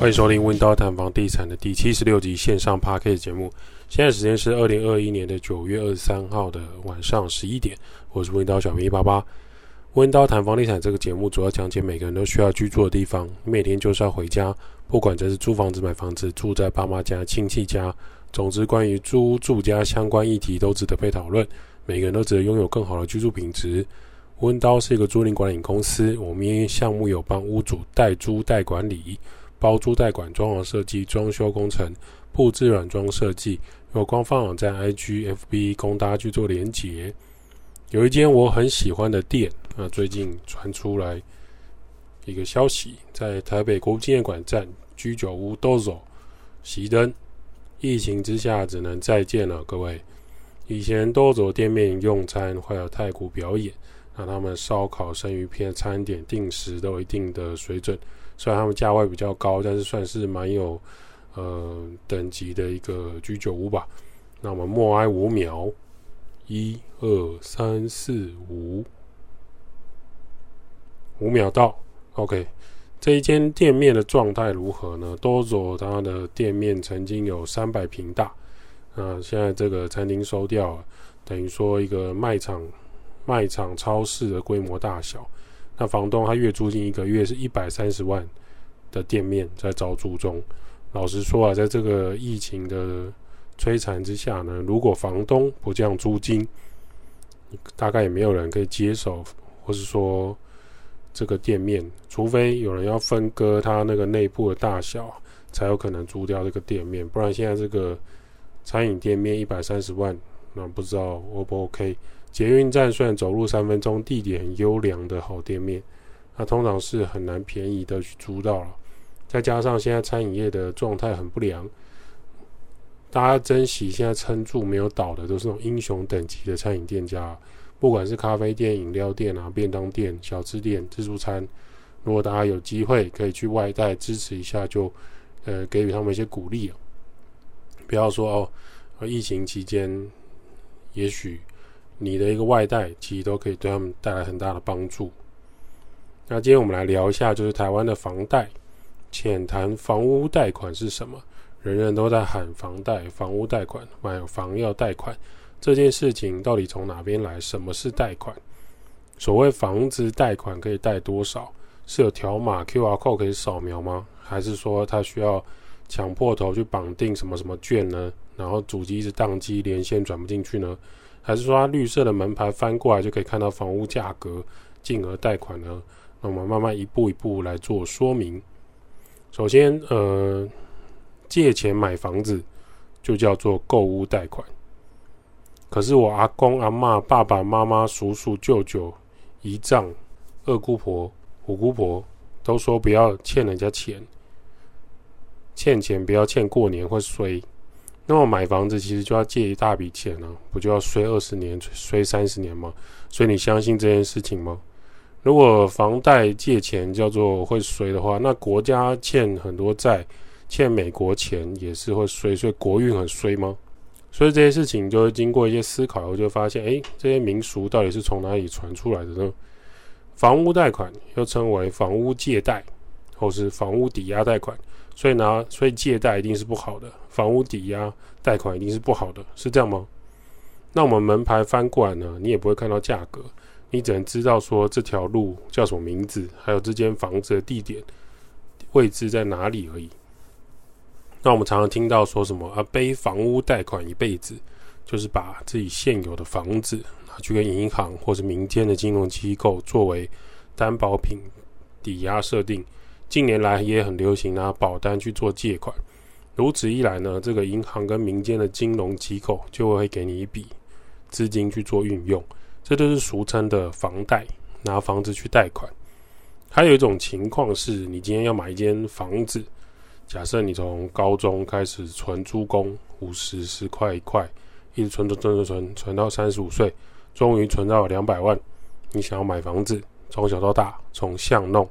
欢迎收听温刀谈房地产的第七十六集线上 Podcast 节目。现在时间是二零二一年的九月二十三号的晚上十一点。我是温刀小明一八八。温刀谈房地产这个节目主要讲解每个人都需要居住的地方。每天就是要回家，不管这是租房子、买房子、住在爸妈家、亲戚家，总之关于租住家相关议题都值得被讨论。每个人都值得拥有更好的居住品质。温刀是一个租赁管理公司，我们因项目有帮屋主代租代管理。包租代管、装潢设计、装修工程、布置软装设计，有官方网站 IG、FB 供大家去做连结。有一间我很喜欢的店，啊，最近传出来一个消息，在台北国父纪念馆站居酒屋 Dozo 熄灯，疫情之下只能再见了。各位，以前 Dozo 店面用餐会有太古表演，那他们烧烤、生鱼片、餐点定时都有一定的水准。虽然他们价位比较高，但是算是蛮有呃等级的一个居酒屋吧。那我们默哀五秒，一二三四五，五秒到。OK，这一间店面的状态如何呢？Dozo 它的店面曾经有三百平大，那现在这个餐厅收掉了，等于说一个卖场、卖场超市的规模大小。那房东他月租金一个月是一百三十万的店面在招租中。老实说啊，在这个疫情的摧残之下呢，如果房东不降租金，大概也没有人可以接手，或是说这个店面，除非有人要分割它那个内部的大小，才有可能租掉这个店面。不然现在这个餐饮店面一百三十万，那不知道 O 不 OK？捷运站虽然走路三分钟，地点很优良的好店面，那通常是很难便宜的去租到了。再加上现在餐饮业的状态很不良，大家珍惜现在撑住没有倒的，都是那种英雄等级的餐饮店家，不管是咖啡店、饮料店啊、便当店、小吃店、自助餐，如果大家有机会可以去外带支持一下就，呃给予他们一些鼓励。不要说哦，疫情期间也许。你的一个外带，其实都可以对他们带来很大的帮助。那今天我们来聊一下，就是台湾的房贷，浅谈房屋贷款是什么？人人都在喊房贷、房屋贷款，买房要贷款，这件事情到底从哪边来？什么是贷款？所谓房子贷款可以贷多少？是有条码 QR code 可以扫描吗？还是说他需要抢破头去绑定什么什么券呢？然后主机一直宕机，连线转不进去呢？还是说，它绿色的门牌翻过来就可以看到房屋价格，进而贷款呢？那我们慢慢一步一步来做说明。首先，呃，借钱买房子就叫做购屋贷款。可是我阿公阿嬷、爸爸妈妈、叔叔舅舅、姨丈、二姑婆、五姑婆都说不要欠人家钱，欠钱不要欠过年会衰。那么买房子其实就要借一大笔钱呢、不就要衰二十年、衰三十年吗？所以你相信这件事情吗？如果房贷借钱叫做会衰的话，那国家欠很多债，欠美国钱也是会衰，所以国运很衰吗？所以这些事情就会经过一些思考，我就发现，诶，这些民俗到底是从哪里传出来的呢？房屋贷款又称为房屋借贷，或是房屋抵押贷款。所以呢，所以借贷一定是不好的，房屋抵押贷款一定是不好的，是这样吗？那我们门牌翻过来呢，你也不会看到价格，你只能知道说这条路叫什么名字，还有这间房子的地点位置在哪里而已。那我们常常听到说什么啊，背房屋贷款一辈子，就是把自己现有的房子拿去跟银行或是民间的金融机构作为担保品抵押设定。近年来也很流行拿保单去做借款，如此一来呢，这个银行跟民间的金融机构就会给你一笔资金去做运用，这就是俗称的房贷，拿房子去贷款。还有一种情况是，你今天要买一间房子，假设你从高中开始存租公五十十块一块，一直存存存存存存到三十五岁，终于存到两百万，你想要买房子，从小到大，从巷弄。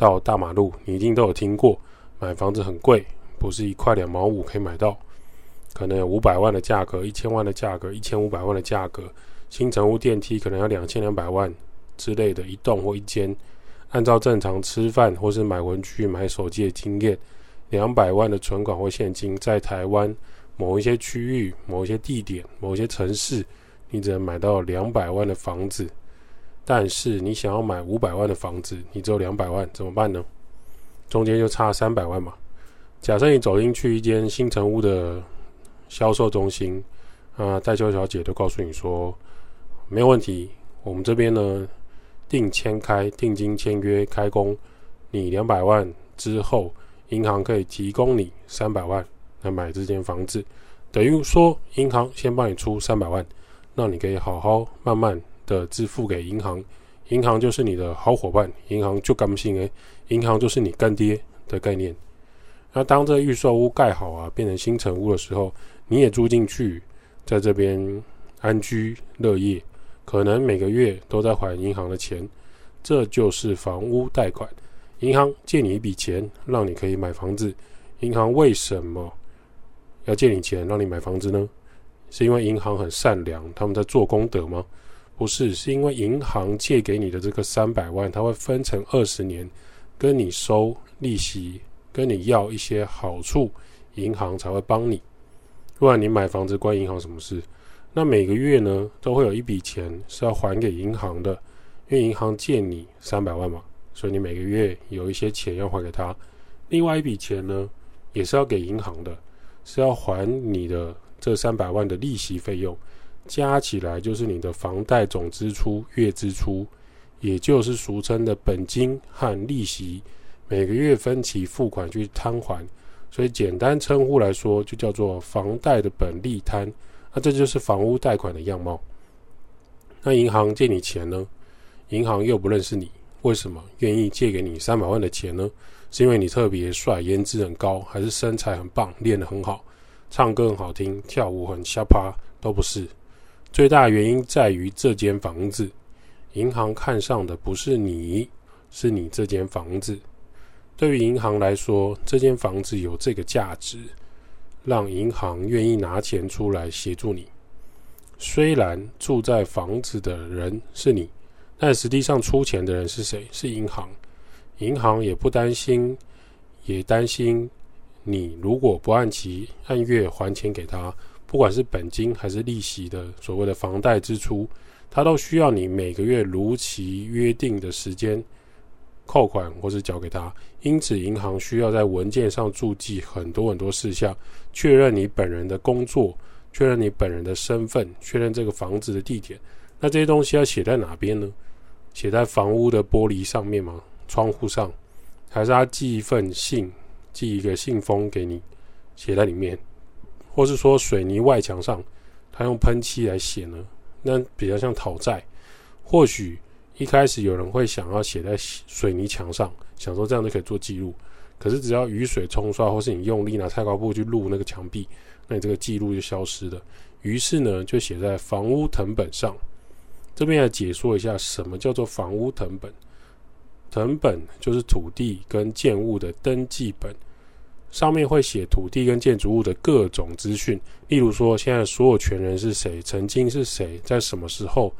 到大马路，你一定都有听过，买房子很贵，不是一块两毛五可以买到，可能有五百万的价格，一千万的价格，一千五百万的价格，新成屋电梯可能要两千两百万之类的，一栋或一间，按照正常吃饭或是买文具、买手机的经验，两百万的存款或现金，在台湾某一些区域、某一些地点、某一些城市，你只能买到两百万的房子。但是你想要买五百万的房子，你只有两百万，怎么办呢？中间就差三百万嘛。假设你走进去一间新城屋的销售中心，啊，代销小姐就告诉你说，没有问题，我们这边呢，定签开定金签约开工，你两百万之后，银行可以提供你三百万来买这间房子，等于说银行先帮你出三百万，那你可以好好慢慢的支付给银行，银行就是你的好伙伴，银行就甘心诶，银行就是你干爹的概念。那当这预售屋盖好啊，变成新成屋的时候，你也住进去，在这边安居乐业，可能每个月都在还银行的钱，这就是房屋贷款。银行借你一笔钱，让你可以买房子。银行为什么要借你钱让你买房子呢？是因为银行很善良，他们在做功德吗？不是，是因为银行借给你的这个三百万，它会分成二十年，跟你收利息。跟你要一些好处，银行才会帮你。不然你买房子关银行什么事？那每个月呢，都会有一笔钱是要还给银行的，因为银行借你三百万嘛，所以你每个月有一些钱要还给他。另外一笔钱呢，也是要给银行的，是要还你的这三百万的利息费用，加起来就是你的房贷总支出月支出，也就是俗称的本金和利息。每个月分期付款去摊还，所以简单称呼来说，就叫做房贷的本利摊。那这就是房屋贷款的样貌。那银行借你钱呢？银行又不认识你，为什么愿意借给你三百万的钱呢？是因为你特别帅、颜值很高，还是身材很棒、练得很好、唱歌很好听、跳舞很瞎趴？都不是。最大原因在于这间房子，银行看上的不是你，是你这间房子。对于银行来说，这间房子有这个价值，让银行愿意拿钱出来协助你。虽然住在房子的人是你，但实际上出钱的人是谁？是银行。银行也不担心，也担心你如果不按期按月还钱给他，不管是本金还是利息的所谓的房贷支出，它都需要你每个月如期约定的时间。扣款或是缴给他，因此银行需要在文件上注记很多很多事项，确认你本人的工作，确认你本人的身份，确认这个房子的地点。那这些东西要写在哪边呢？写在房屋的玻璃上面吗？窗户上，还是他寄一份信，寄一个信封给你，写在里面，或是说水泥外墙上，他用喷漆来写呢？那比较像讨债，或许。一开始有人会想要写在水泥墙上，想说这样就可以做记录。可是只要雨水冲刷，或是你用力拿菜瓜布去录那个墙壁，那你这个记录就消失了。于是呢，就写在房屋藤本上。这边来解说一下，什么叫做房屋藤本？藤本就是土地跟建物的登记本，上面会写土地跟建筑物的各种资讯，例如说现在所有权人是谁，曾经是谁，在什么时候。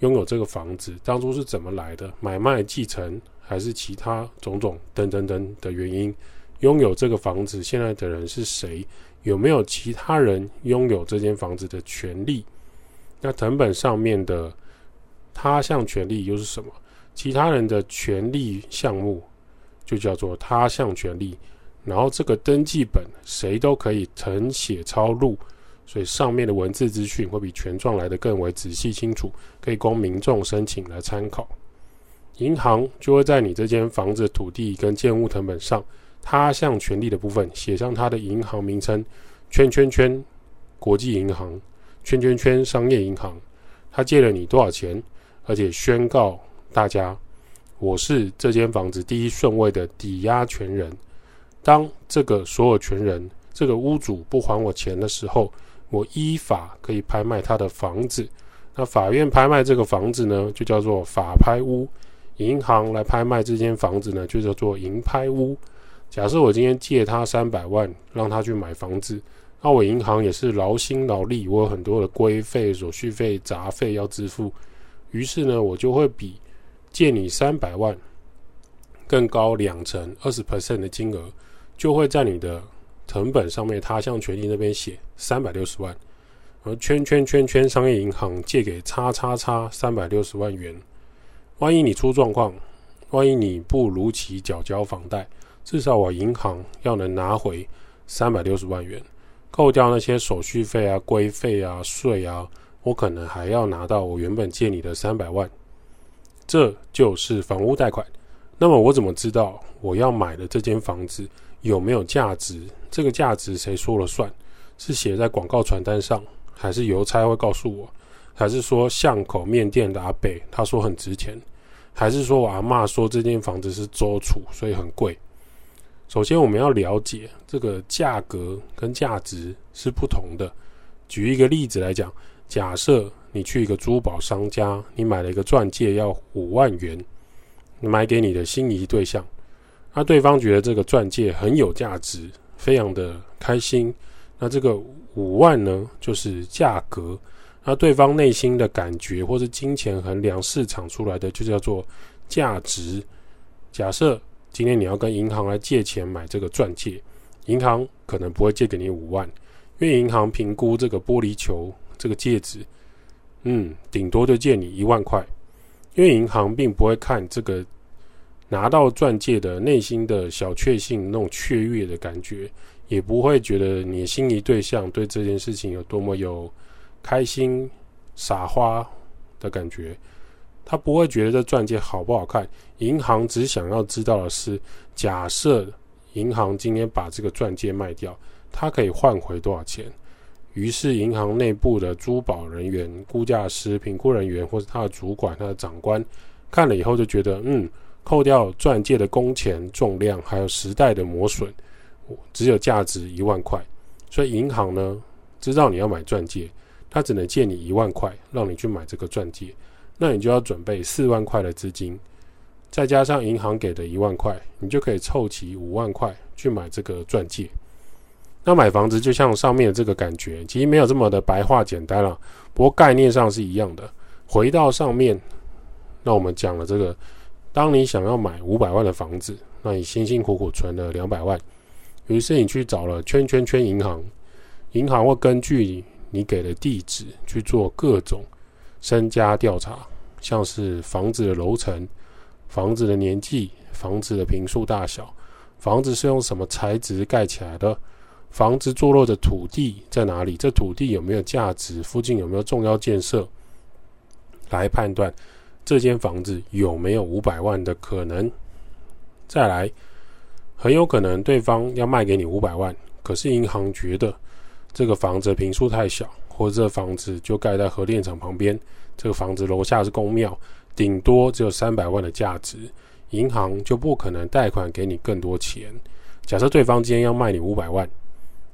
拥有这个房子当初是怎么来的？买卖、继承还是其他种种等等等的原因？拥有这个房子现在的人是谁？有没有其他人拥有这间房子的权利？那謄本上面的他项权利又是什么？其他人的权利项目就叫做他项权利。然后这个登记本谁都可以誊写抄录。所以上面的文字资讯会比权状来的更为仔细清楚，可以供民众申请来参考。银行就会在你这间房子土地跟建物成本上，他项权利的部分写上他的银行名称，圈圈圈国际银行，圈圈圈商业银行，他借了你多少钱，而且宣告大家，我是这间房子第一顺位的抵押权人。当这个所有权人，这个屋主不还我钱的时候，我依法可以拍卖他的房子，那法院拍卖这个房子呢，就叫做法拍屋；银行来拍卖这间房子呢，就叫做银拍屋。假设我今天借他三百万，让他去买房子，那我银行也是劳心劳力，我有很多的规费、手续费、杂费要支付，于是呢，我就会比借你三百万更高两成二十 percent 的金额，就会在你的成本上面，他向权益那边写三百六十万，而圈圈圈圈商业银行借给叉叉叉三百六十万元。万一你出状况，万一你不如期缴交房贷，至少我银行要能拿回三百六十万元，扣掉那些手续费啊、规费啊、税啊，我可能还要拿到我原本借你的三百万。这就是房屋贷款。那么我怎么知道我要买的这间房子有没有价值？这个价值谁说了算？是写在广告传单上，还是邮差会告诉我？还是说巷口面店的阿伯他说很值钱？还是说我阿嬷说这间房子是周处，所以很贵？首先我们要了解这个价格跟价值是不同的。举一个例子来讲，假设你去一个珠宝商家，你买了一个钻戒要五万元。买给你的心仪对象，那对方觉得这个钻戒很有价值，非常的开心。那这个五万呢，就是价格。那对方内心的感觉，或是金钱衡量市场出来的，就叫做价值。假设今天你要跟银行来借钱买这个钻戒，银行可能不会借给你五万，因为银行评估这个玻璃球这个戒指，嗯，顶多就借你一万块。因为银行并不会看这个拿到钻戒的内心的小确幸，那种雀跃的感觉，也不会觉得你心仪对象对这件事情有多么有开心撒花的感觉。他不会觉得这钻戒好不好看。银行只想要知道的是，假设银行今天把这个钻戒卖掉，它可以换回多少钱？于是，银行内部的珠宝人员、估价师、评估人员，或是他的主管、他的长官，看了以后就觉得，嗯，扣掉钻戒的工钱、重量，还有时代的磨损，只有价值一万块。所以，银行呢，知道你要买钻戒，他只能借你一万块，让你去买这个钻戒。那你就要准备四万块的资金，再加上银行给的一万块，你就可以凑齐五万块去买这个钻戒。那买房子就像上面这个感觉，其实没有这么的白话简单了，不过概念上是一样的。回到上面，那我们讲了这个，当你想要买五百万的房子，那你辛辛苦苦存了两百万，于是你去找了圈圈圈银行，银行会根据你给的地址去做各种身家调查，像是房子的楼层、房子的年纪、房子的坪数大小、房子是用什么材质盖起来的。房子坐落的土地在哪里？这土地有没有价值？附近有没有重要建设？来判断这间房子有没有五百万的可能。再来，很有可能对方要卖给你五百万，可是银行觉得这个房子坪数太小，或者这房子就盖在核电厂旁边，这个房子楼下是公庙，顶多只有三百万的价值，银行就不可能贷款给你更多钱。假设对方今天要卖你五百万。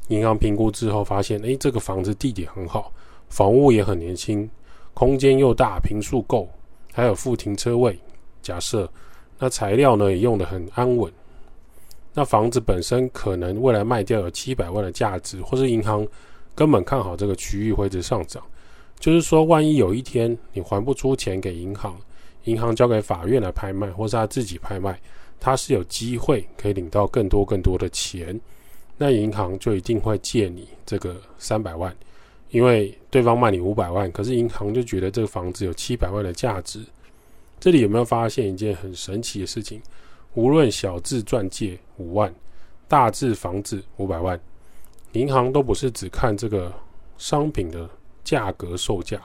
银行评估之后发现，诶，这个房子地点很好，房屋也很年轻，空间又大，坪数够，还有附停车位。假设那材料呢也用得很安稳，那房子本身可能未来卖掉有七百万的价值，或是银行根本看好这个区域会一直上涨。就是说，万一有一天你还不出钱给银行，银行交给法院来拍卖，或是他自己拍卖，他是有机会可以领到更多更多的钱。那银行就一定会借你这个三百万，因为对方卖你五百万，可是银行就觉得这个房子有七百万的价值。这里有没有发现一件很神奇的事情？无论小至钻戒五万，大至房子五百万，银行都不是只看这个商品的价格售价，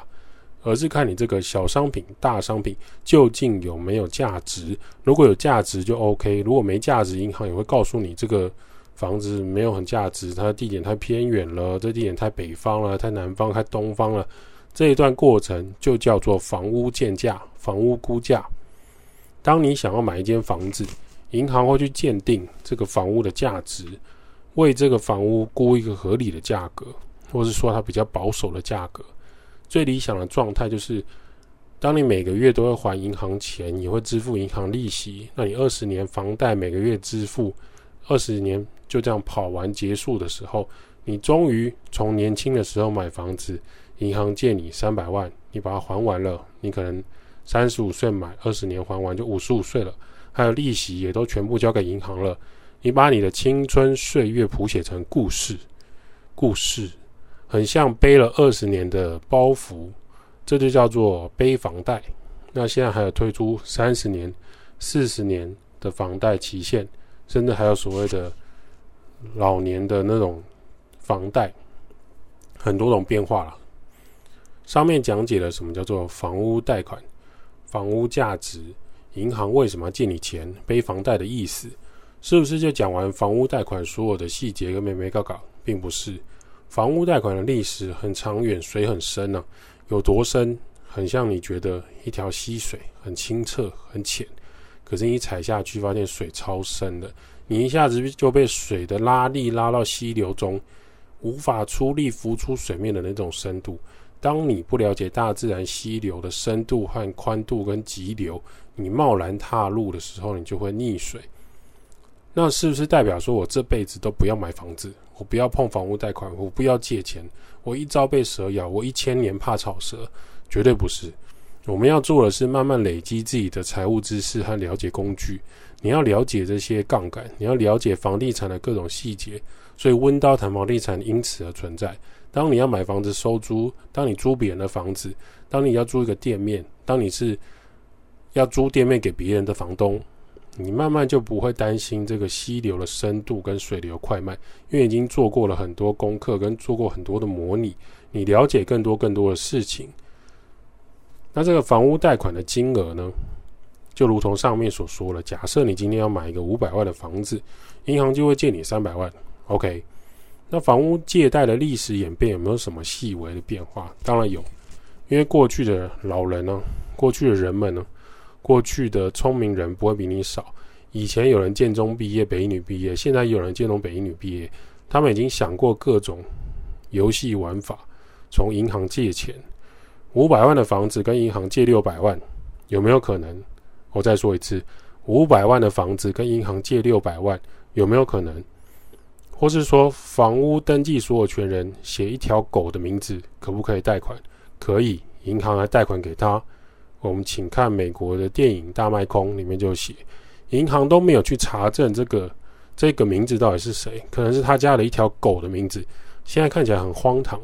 而是看你这个小商品、大商品究竟有没有价值。如果有价值就 OK，如果没价值，银行也会告诉你这个。房子没有很价值，它的地点太偏远了，这地点太北方了，太南方，太东方了。这一段过程就叫做房屋鉴价、房屋估价。当你想要买一间房子，银行会去鉴定这个房屋的价值，为这个房屋估一个合理的价格，或是说它比较保守的价格。最理想的状态就是，当你每个月都会还银行钱，你会支付银行利息，那你二十年房贷每个月支付二十年。就这样跑完结束的时候，你终于从年轻的时候买房子，银行借你三百万，你把它还完了，你可能三十五岁买，二十年还完就五十五岁了，还有利息也都全部交给银行了。你把你的青春岁月谱写成故事，故事很像背了二十年的包袱，这就叫做背房贷。那现在还有推出三十年、四十年的房贷期限，甚至还有所谓的老年的那种房贷，很多种变化了。上面讲解了什么叫做房屋贷款、房屋价值、银行为什么要借你钱、背房贷的意思，是不是就讲完房屋贷款所有的细节跟眉眉角角？并不是，房屋贷款的历史很长远，水很深呢、有多深？很像你觉得一条溪水很清澈很浅，可是你踩下去发现水超深的，你一下子就被水的拉力拉到溪流中，无法出力浮出水面的那种深度。当你不了解大自然溪流的深度和宽度跟急流，你贸然踏入的时候，你就会溺水。那是不是代表说我这辈子都不要买房子，我不要碰房屋贷款，我不要借钱，我一朝被蛇咬，我一千年怕草蛇？绝对不是，我们要做的是慢慢累积自己的财务知识和了解工具。你要了解这些杠杆，你要了解房地产的各种细节。所以温刀谈房地产因此而存在。当你要买房子收租，当你租别人的房子，当你要租一个店面，当你是要租店面给别人的房东，你慢慢就不会担心这个溪流的深度跟水流快慢，因为已经做过了很多功课跟做过很多的模拟，你了解更多更多的事情。那这个房屋贷款的金额呢，就如同上面所说了，假设你今天要买一个五百万的房子，银行就会借你三百万。OK，那房屋借贷的历史演变有没有什么细微的变化？当然有，因为过去的老人呢，过去的人们呢，过去的聪明人不会比你少。以前有人建中毕业、北一女毕业，现在有人建中北一女毕业，他们已经想过各种游戏玩法，从银行借钱。五百万的房子跟银行借六百万，有没有可能？我再说一次，五百万的房子跟银行借六百万，有没有可能？或是说，房屋登记所有权人写一条狗的名字，可不可以贷款？可以，银行来贷款给他。我们请看美国的电影《大麦空》里面就写，银行都没有去查证这个这个名字到底是谁，可能是他家的一条狗的名字。现在看起来很荒唐，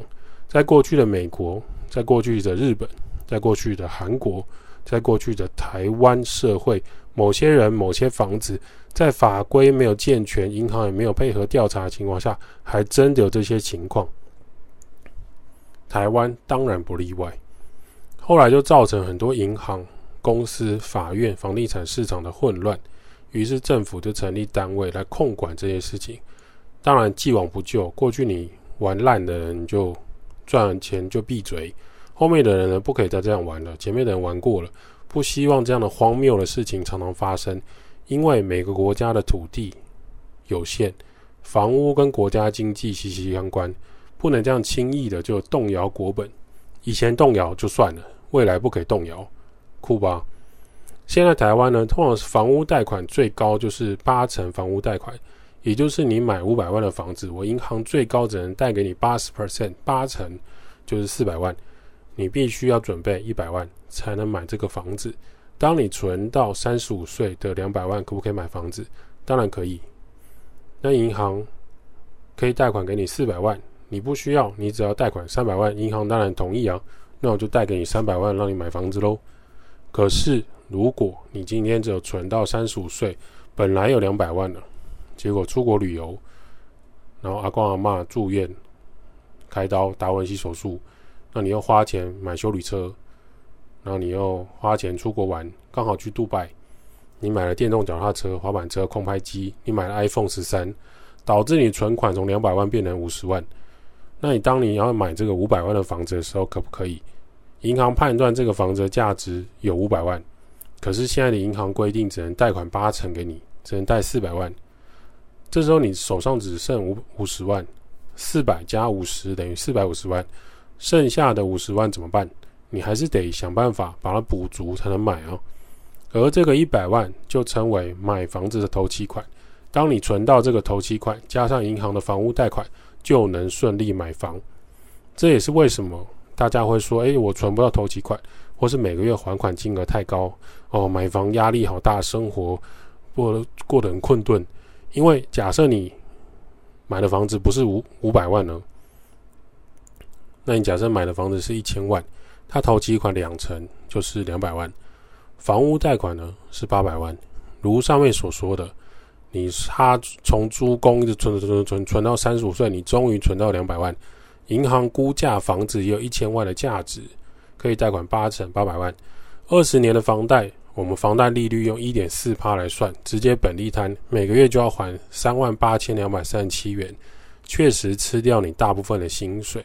在过去的美国。在过去的日本，在过去的韩国，在过去的台湾社会，某些人、某些房子，在法规没有健全、银行也没有配合调查的情况下，还真的有这些情况。台湾当然不例外。后来就造成很多银行、公司、法院、房地产市场的混乱，于是政府就成立单位来控管这些事情。当然，既往不咎。过去你玩烂的人就。赚完钱就闭嘴，后面的人呢，不可以再这样玩了。前面的人玩过了，不希望这样的荒谬的事情常常发生。因为每个国家的土地有限，房屋跟国家经济息息相关，不能这样轻易的就动摇国本。以前动摇就算了，未来不可以动摇，酷吧？现在台湾呢，通常是房屋贷款最高就是八成房屋贷款。也就是你买五百万的房子，我银行最高只能贷给你八十 percent，八成就是四百万，你必须要准备一百万才能买这个房子。当你存到三十五岁的两百万，可不可以买房子？当然可以。那银行可以贷款给你四百万，你不需要，你只要贷款三百万，银行当然同意啊。那我就贷给你三百万，让你买房子喽。可是如果你今天只有存到三十五岁，本来有两百万了。结果出国旅游，然后阿公阿嬷住院，开刀达文西手术，那你又花钱买修旅车，然后你又花钱出国玩，刚好去杜拜，你买了电动脚踏车、滑板车、空拍机，你买了 iPhone 十三，导致你存款从两百万变成五十万。那你当你要买这个五百万的房子的时候，可不可以？银行判断这个房子的价值有五百万，可是现在的银行规定只能贷款八成给你，只能贷四百万。这时候你手上只剩五五十万，四百加五十等于四百五十万，剩下的五十万怎么办？你还是得想办法把它补足才能买啊。而这个一百万就称为买房子的头期款。当你存到这个头期款，加上银行的房屋贷款，就能顺利买房。这也是为什么大家会说：“诶，我存不到头期款，或是每个月还款金额太高哦，买房压力好大，生活过过得很困顿。”因为假设你买的房子不是五五百万呢，那你假设买的房子是一千万，他头期款两成就是两百万，房屋贷款呢是八百万。如上面所说的，你他从租公一直存存存存存到三十五岁，你终于存到两百万，银行估价房子也有一千万的价值，可以贷款八成八百万，二十年的房贷，我们房贷利率用一点四趴来算，直接本利摊，每个月就要还三万八千两百三十七元，确实吃掉你大部分的薪水，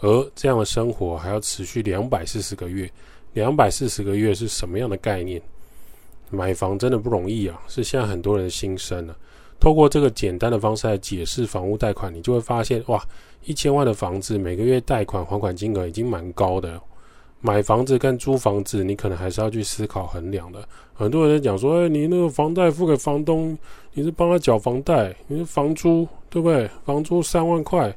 而这样的生活还要持续两百四十个月，两百四十个月是什么样的概念？买房真的不容易啊，是现在很多人的心声了。透过这个简单的方式来解释房屋贷款，你就会发现，哇，一千万的房子每个月贷款还款金额已经蛮高的。买房子跟租房子，你可能还是要去思考衡量的。很多人在讲说，哎，你那个房贷付给房东，你是帮他缴房贷，你是房租，对不对？房租三万块，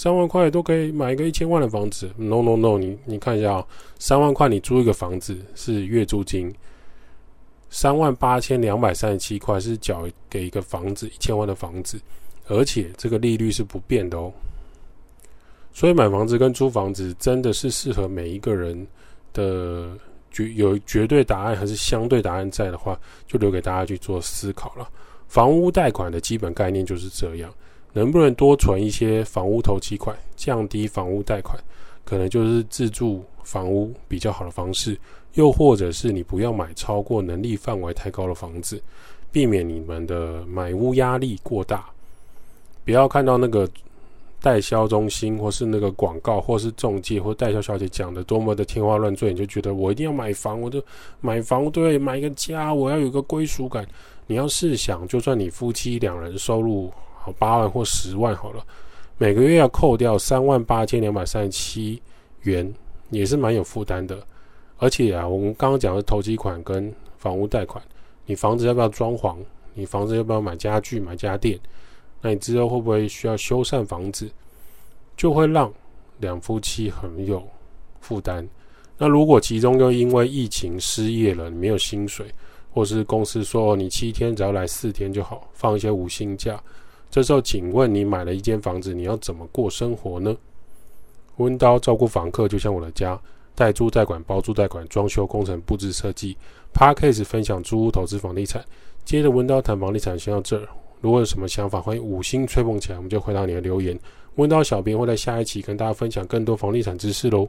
三万块都可以买一个一千万的房子。No No No，你你看一下啊，三万块你租一个房子是月租金。三万八千两百三十七块是缴给一个房子一千万的房子，而且这个利率是不变的哦。所以买房子跟租房子真的是适合每一个人的绝有绝对答案还是相对答案在的话，就留给大家去做思考了。房屋贷款的基本概念就是这样，能不能多存一些房屋头期款，降低房屋贷款，可能就是自住房屋比较好的方式。又或者是你不要买超过能力范围太高的房子，避免你们的买屋压力过大。不要看到那个代销中心，或是那个广告，或是中介或代销小姐讲的多么的天花乱坠，你就觉得我一定要买房，我就买房，对，买个家，我要有个归属感。你要试想，就算你夫妻两人收入好八万或十万好了，每个月要扣掉三万八千两百三十七元，也是蛮有负担的。而且啊，我们刚刚讲的头期款跟房屋贷款，你房子要不要装潢？你房子要不要买家具、买家电？那你之后会不会需要修缮房子？就会让两夫妻很有负担。那如果其中又因为疫情失业了，你没有薪水，或是公司说你七天只要来四天就好，放一些无薪假，这时候请问你买了一间房子，你要怎么过生活呢？温刀照顾房客，就像我的家。代租代管、包租代管、装修工程、布置设计。Podcast 分享租屋投资房地产。接着温刀谈房地产，先到这儿。如果有什么想法，欢迎五星吹捧起来，我们就回答你的留言。温刀小编会在下一期跟大家分享更多房地产知识喽。